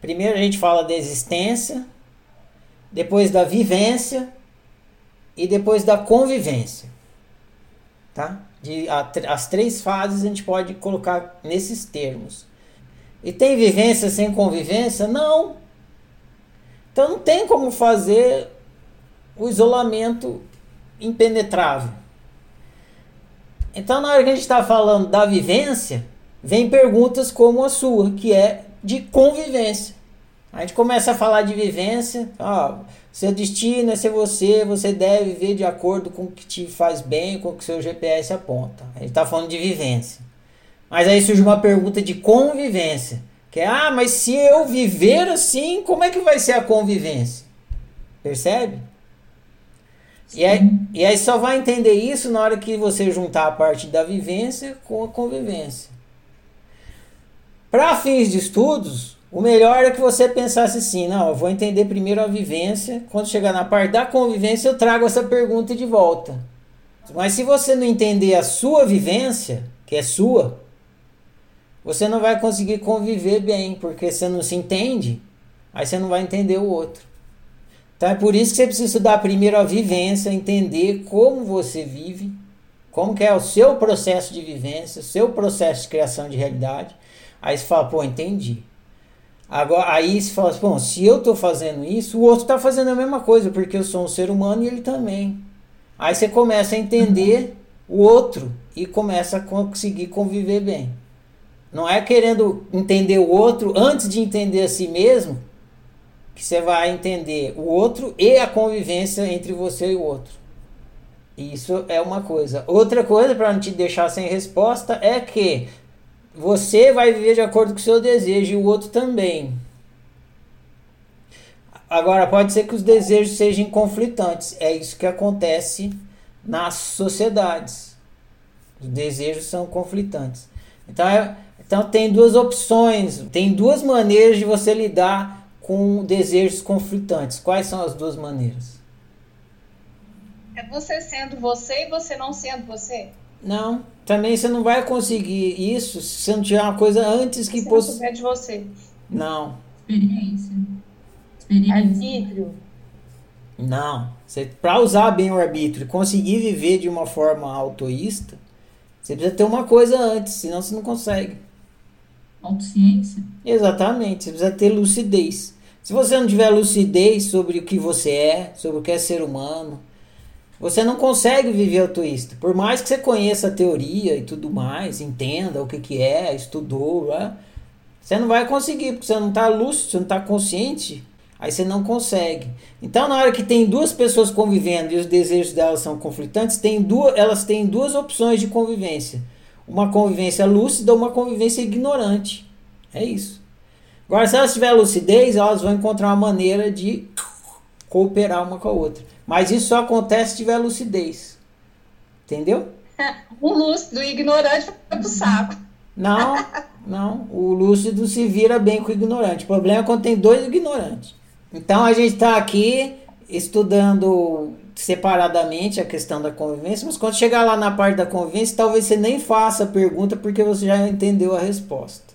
Primeiro a gente fala da existência, depois da vivência e depois da convivência. Tá? De, a, as três fases a gente pode colocar nesses termos. E tem vivência sem convivência? Não. Então não tem como fazer o isolamento impenetrável. Então, na hora que a gente está falando da vivência, vem perguntas como a sua, que é de convivência. A gente começa a falar de vivência, ó, seu destino é ser você, você deve viver de acordo com o que te faz bem, com o que seu GPS aponta. A gente está falando de vivência. Mas aí surge uma pergunta de convivência, que é, ah, mas se eu viver assim, como é que vai ser a convivência? Percebe? E aí, e aí só vai entender isso na hora que você juntar a parte da vivência com a convivência. Para fins de estudos, o melhor é que você pensasse assim: não, eu vou entender primeiro a vivência, quando chegar na parte da convivência, eu trago essa pergunta de volta. Mas se você não entender a sua vivência, que é sua, você não vai conseguir conviver bem, porque você não se entende, aí você não vai entender o outro. Então é por isso que você precisa estudar primeiro a vivência, entender como você vive, como que é o seu processo de vivência, seu processo de criação de realidade. Aí você fala, pô, entendi. Agora, aí você fala, bom, se eu estou fazendo isso, o outro está fazendo a mesma coisa, porque eu sou um ser humano e ele também. Aí você começa a entender o outro e começa a conseguir conviver bem. Não é querendo entender o outro antes de entender a si mesmo, que você vai entender o outro e a convivência entre você e o outro. Isso é uma coisa. Outra coisa, para não te deixar sem resposta, é que você vai viver de acordo com o seu desejo e o outro também. Agora, pode ser que os desejos sejam conflitantes. É isso que acontece nas sociedades. Os desejos são conflitantes. Então, é, então tem duas opções, tem duas maneiras de você lidar com desejos conflitantes. Quais são as duas maneiras? É você sendo você e você não sendo você? Não. Também você não vai conseguir isso se você não tiver uma coisa antes que possa. Se de você. Não. Experiência. Experiência. Arbítrio. Não. Para usar bem o arbítrio e conseguir viver de uma forma autoísta, você precisa ter uma coisa antes, senão você não consegue. Autociência? Exatamente. Você precisa ter lucidez. Se você não tiver lucidez sobre o que você é, sobre o que é ser humano, você não consegue viver altruísta. Por mais que você conheça a teoria e tudo mais, entenda o que, que é, estudou, né? você não vai conseguir, porque você não está lúcido, você não está consciente, aí você não consegue. Então, na hora que tem duas pessoas convivendo e os desejos delas são conflitantes, tem duas, elas têm duas opções de convivência: uma convivência lúcida ou uma convivência ignorante. É isso. Agora, se elas tiverem lucidez, elas vão encontrar uma maneira de cooperar uma com a outra. Mas isso só acontece se tiver lucidez. Entendeu? O lúcido e ignorante vai pro saco. Não, não. O lúcido se vira bem com o ignorante. O problema é quando tem dois ignorantes. Então a gente está aqui estudando separadamente a questão da convivência, mas quando chegar lá na parte da convivência, talvez você nem faça a pergunta porque você já entendeu a resposta.